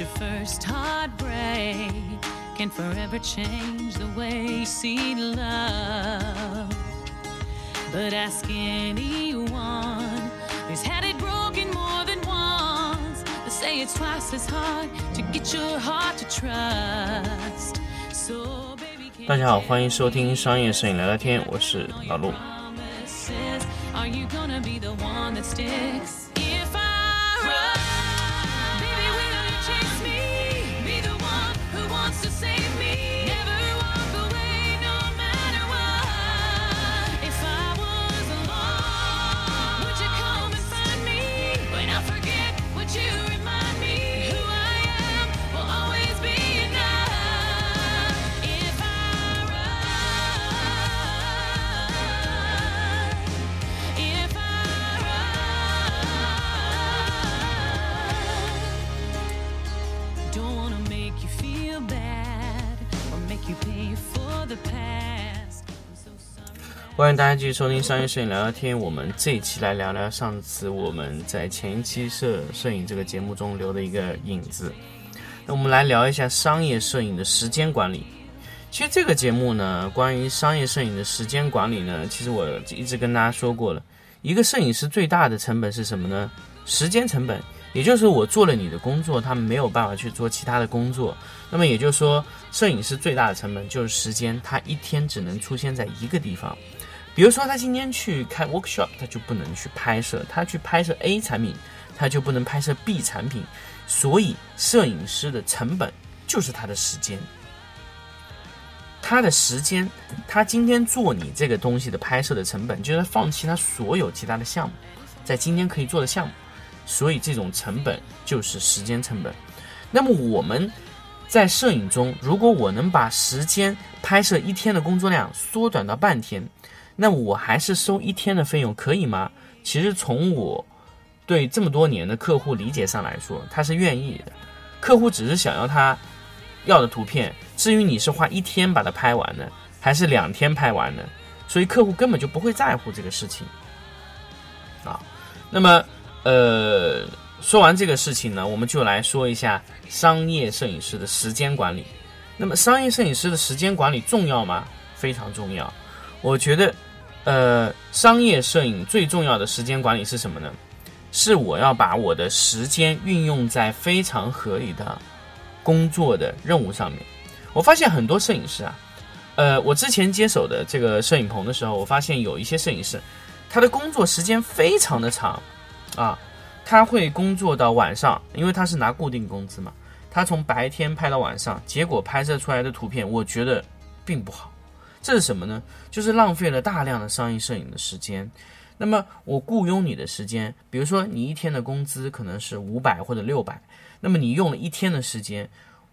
your first heartbreak can forever change the way you see love. But ask anyone who's had it broken more than once. They say it's twice as hard to get your heart to trust. So, baby, 大家好，欢迎收听商业摄影聊聊天，我是老陆。 promises. Are you gonna be the one that sticks? 欢迎大家继续收听商业摄影聊聊天。我们这一期来聊聊上次我们在前一期摄摄影这个节目中留的一个影子。那我们来聊一下商业摄影的时间管理。其实这个节目呢，关于商业摄影的时间管理呢，其实我一直跟大家说过了。一个摄影师最大的成本是什么呢？时间成本，也就是我做了你的工作，他没有办法去做其他的工作。那么也就是说，摄影师最大的成本就是时间，他一天只能出现在一个地方。比如说，他今天去开 workshop，他就不能去拍摄；他去拍摄 A 产品，他就不能拍摄 B 产品。所以，摄影师的成本就是他的时间。他的时间，他今天做你这个东西的拍摄的成本，就是放弃他所有其他的项目，在今天可以做的项目。所以，这种成本就是时间成本。那么，我们在摄影中，如果我能把时间拍摄一天的工作量缩短到半天，那我还是收一天的费用，可以吗？其实从我对这么多年的客户理解上来说，他是愿意的。客户只是想要他要的图片，至于你是花一天把它拍完的，还是两天拍完的，所以客户根本就不会在乎这个事情。啊，那么呃，说完这个事情呢，我们就来说一下商业摄影师的时间管理。那么，商业摄影师的时间管理重要吗？非常重要。我觉得，呃，商业摄影最重要的时间管理是什么呢？是我要把我的时间运用在非常合理的工作的任务上面。我发现很多摄影师啊，呃，我之前接手的这个摄影棚的时候，我发现有一些摄影师，他的工作时间非常的长，啊，他会工作到晚上，因为他是拿固定工资嘛，他从白天拍到晚上，结果拍摄出来的图片，我觉得并不好。这是什么呢？就是浪费了大量的商业摄影的时间。那么我雇佣你的时间，比如说你一天的工资可能是五百或者六百，那么你用了一天的时间，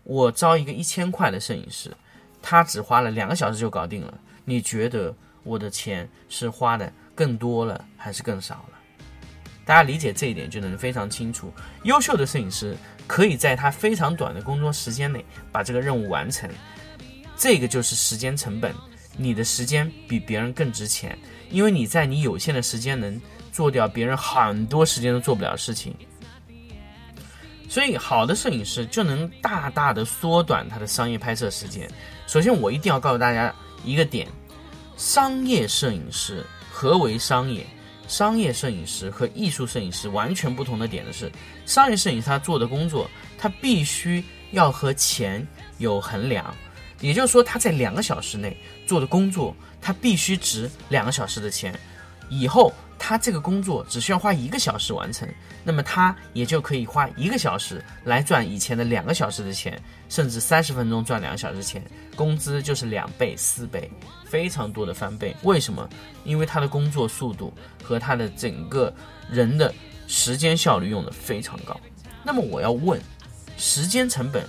我招一个一千块的摄影师，他只花了两个小时就搞定了。你觉得我的钱是花的更多了还是更少了？大家理解这一点就能非常清楚。优秀的摄影师可以在他非常短的工作时间内把这个任务完成，这个就是时间成本。你的时间比别人更值钱，因为你在你有限的时间能做掉别人很多时间都做不了的事情。所以，好的摄影师就能大大的缩短他的商业拍摄时间。首先，我一定要告诉大家一个点：商业摄影师何为商业？商业摄影师和艺术摄影师完全不同的点的是，商业摄影师他做的工作，他必须要和钱有衡量，也就是说，他在两个小时内做的工作，他必须值两个小时的钱。以后他这个工作只需要花一个小时完成，那么他也就可以花一个小时来赚以前的两个小时的钱，甚至三十分钟赚两个小时钱，工资就是两倍、四倍，非常多的翻倍。为什么？因为他的工作速度和他的整个人的时间效率用的非常高。那么我要问，时间成本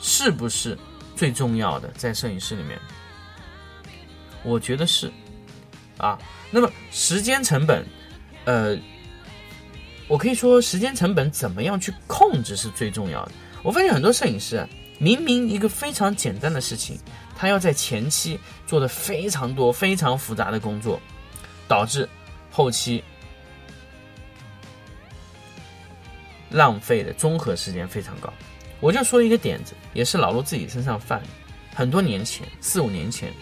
是不是最重要的在摄影师里面？我觉得是，啊。那么时间成本，呃，我可以说时间成本怎么样去控制是最重要的。我发现很多摄影师，明明一个非常简单的事情，他要在前期做的非常多、非常复杂的工作，导致后期浪费的综合时间非常高。我就说一个点子，也是老陆自己身上犯，很多年前，四五年前，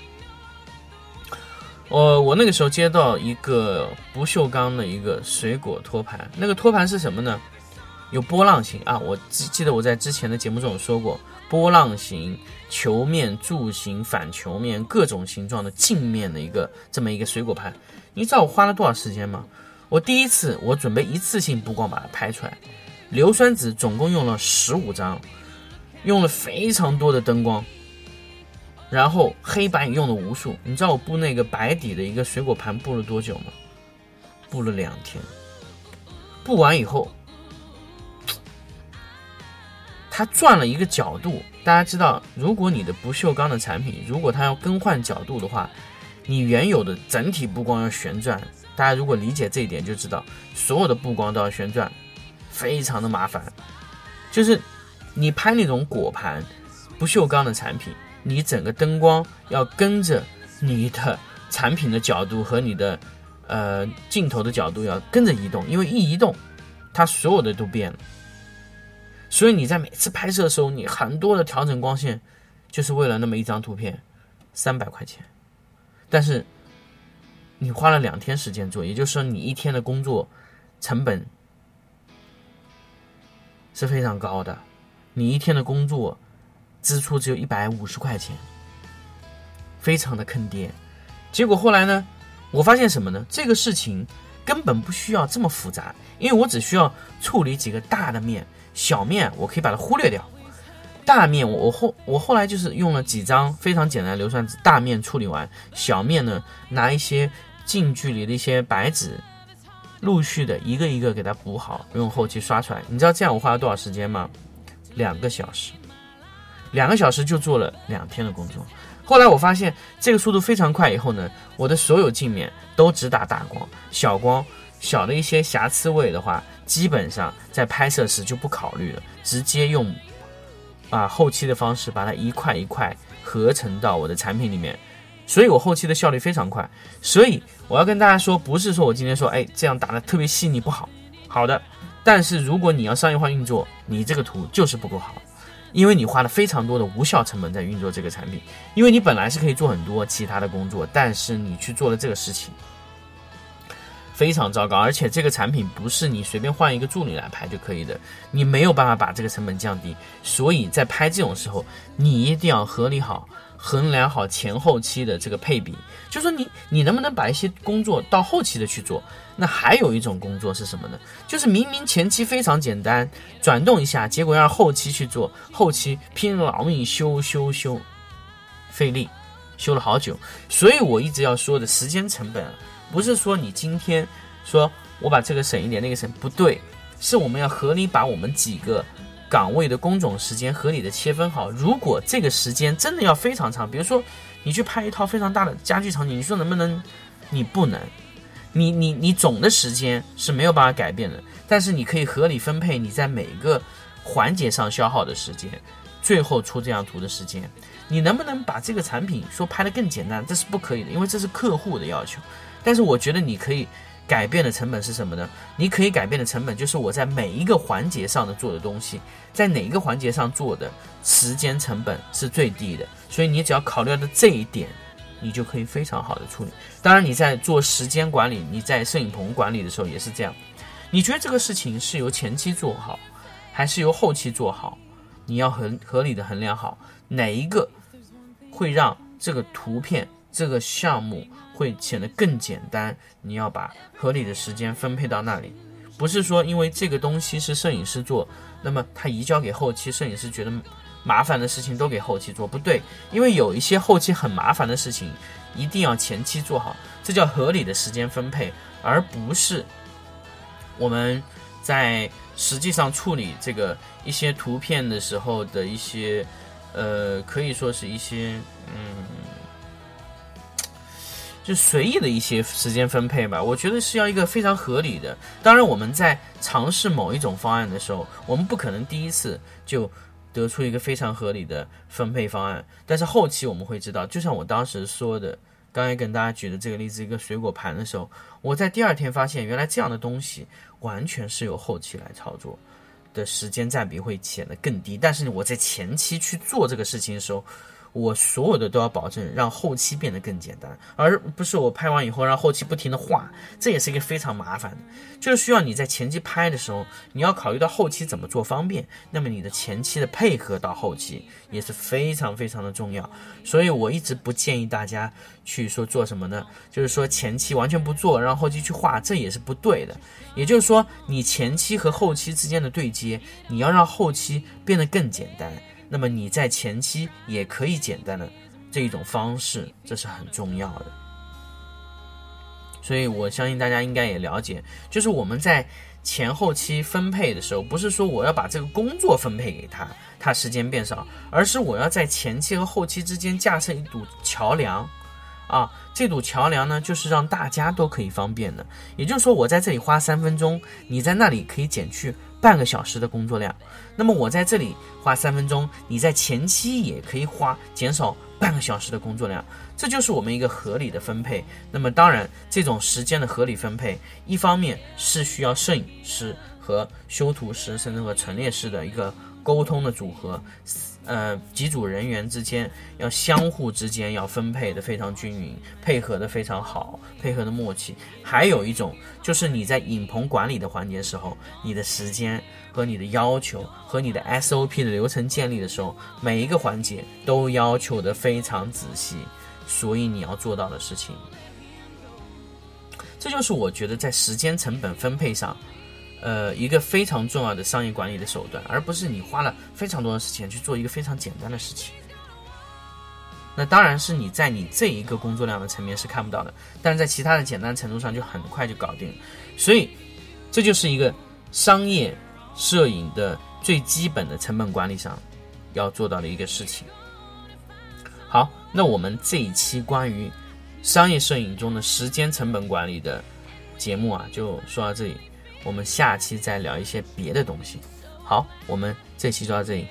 我我那个时候接到一个不锈钢的一个水果托盘，那个托盘是什么呢？有波浪形啊，我记记得我在之前的节目中有说过，波浪形、球面、柱形、反球面各种形状的镜面的一个这么一个水果盘。你知道我花了多少时间吗？我第一次我准备一次性布光把它拍出来。硫酸纸总共用了十五张，用了非常多的灯光，然后黑白也用了无数。你知道我布那个白底的一个水果盘布了多久吗？布了两天。布完以后，它转了一个角度。大家知道，如果你的不锈钢的产品，如果它要更换角度的话，你原有的整体布光要旋转。大家如果理解这一点，就知道所有的布光都要旋转。非常的麻烦，就是你拍那种果盘、不锈钢的产品，你整个灯光要跟着你的产品的角度和你的呃镜头的角度要跟着移动，因为一移动，它所有的都变了。所以你在每次拍摄的时候，你很多的调整光线，就是为了那么一张图片，三百块钱，但是你花了两天时间做，也就是说你一天的工作成本。是非常高的，你一天的工作支出只有一百五十块钱，非常的坑爹。结果后来呢，我发现什么呢？这个事情根本不需要这么复杂，因为我只需要处理几个大的面，小面我可以把它忽略掉。大面我我后我后来就是用了几张非常简单的硫酸纸，大面处理完，小面呢拿一些近距离的一些白纸。陆续的一个一个给它补好，用后期刷出来。你知道这样我花了多少时间吗？两个小时，两个小时就做了两天的工作。后来我发现这个速度非常快，以后呢，我的所有镜面都只打大光，小光小的一些瑕疵位的话，基本上在拍摄时就不考虑了，直接用啊后期的方式把它一块一块合成到我的产品里面。所以我后期的效率非常快，所以我要跟大家说，不是说我今天说，哎，这样打的特别细腻不好，好的，但是如果你要商业化运作，你这个图就是不够好，因为你花了非常多的无效成本在运作这个产品，因为你本来是可以做很多其他的工作，但是你去做了这个事情，非常糟糕，而且这个产品不是你随便换一个助理来拍就可以的，你没有办法把这个成本降低，所以在拍这种时候，你一定要合理好。衡量好前后期的这个配比，就说你你能不能把一些工作到后期的去做？那还有一种工作是什么呢？就是明明前期非常简单，转动一下，结果要后期去做，后期拼老命修修修，费力，修了好久。所以我一直要说的时间成本，不是说你今天说我把这个省一点，那个省不对，是我们要合理把我们几个。岗位的工种时间合理的切分好。如果这个时间真的要非常长，比如说你去拍一套非常大的家具场景，你说能不能？你不能。你你你总的时间是没有办法改变的，但是你可以合理分配你在每个环节上消耗的时间，最后出这张图的时间。你能不能把这个产品说拍的更简单？这是不可以的，因为这是客户的要求。但是我觉得你可以。改变的成本是什么呢？你可以改变的成本就是我在每一个环节上的做的东西，在哪一个环节上做的时间成本是最低的。所以你只要考虑到这一点，你就可以非常好的处理。当然你在做时间管理，你在摄影棚管理的时候也是这样。你觉得这个事情是由前期做好，还是由后期做好？你要很合理的衡量好哪一个会让这个图片这个项目。会显得更简单。你要把合理的时间分配到那里，不是说因为这个东西是摄影师做，那么他移交给后期，摄影师觉得麻烦的事情都给后期做，不对。因为有一些后期很麻烦的事情，一定要前期做好，这叫合理的时间分配，而不是我们在实际上处理这个一些图片的时候的一些，呃，可以说是一些，嗯。就随意的一些时间分配吧，我觉得是要一个非常合理的。当然，我们在尝试某一种方案的时候，我们不可能第一次就得出一个非常合理的分配方案。但是后期我们会知道，就像我当时说的，刚才跟大家举的这个例子，一个水果盘的时候，我在第二天发现，原来这样的东西完全是由后期来操作。的时间占比会显得更低。但是我在前期去做这个事情的时候，我所有的都要保证让后期变得更简单，而不是我拍完以后让后期不停的画，这也是一个非常麻烦的。就是需要你在前期拍的时候，你要考虑到后期怎么做方便，那么你的前期的配合到后期也是非常非常的重要。所以我一直不建议大家去说做什么呢？就是说前期完全不做，让后期去画，这也是不对的。也就是说，你前期和后期之间的对接，你要让后期变得更简单。那么你在前期也可以简单的这一种方式，这是很重要的。所以我相信大家应该也了解，就是我们在前后期分配的时候，不是说我要把这个工作分配给他，他时间变少，而是我要在前期和后期之间架设一堵桥梁。啊，这堵桥梁呢，就是让大家都可以方便的。也就是说，我在这里花三分钟，你在那里可以减去半个小时的工作量。那么我在这里花三分钟，你在前期也可以花减少半个小时的工作量。这就是我们一个合理的分配。那么当然，这种时间的合理分配，一方面是需要摄影师和修图师，甚至和陈列师的一个沟通的组合。呃，几组人员之间要相互之间要分配的非常均匀，配合的非常好，配合的默契。还有一种就是你在影棚管理的环节时候，你的时间和你的要求和你的 SOP 的流程建立的时候，每一个环节都要求的非常仔细，所以你要做到的事情，这就是我觉得在时间成本分配上。呃，一个非常重要的商业管理的手段，而不是你花了非常多的时间去做一个非常简单的事情。那当然是你在你这一个工作量的层面是看不到的，但是在其他的简单程度上就很快就搞定了。所以，这就是一个商业摄影的最基本的成本管理上要做到的一个事情。好，那我们这一期关于商业摄影中的时间成本管理的节目啊，就说到这里。我们下期再聊一些别的东西。好，我们这期就到这里。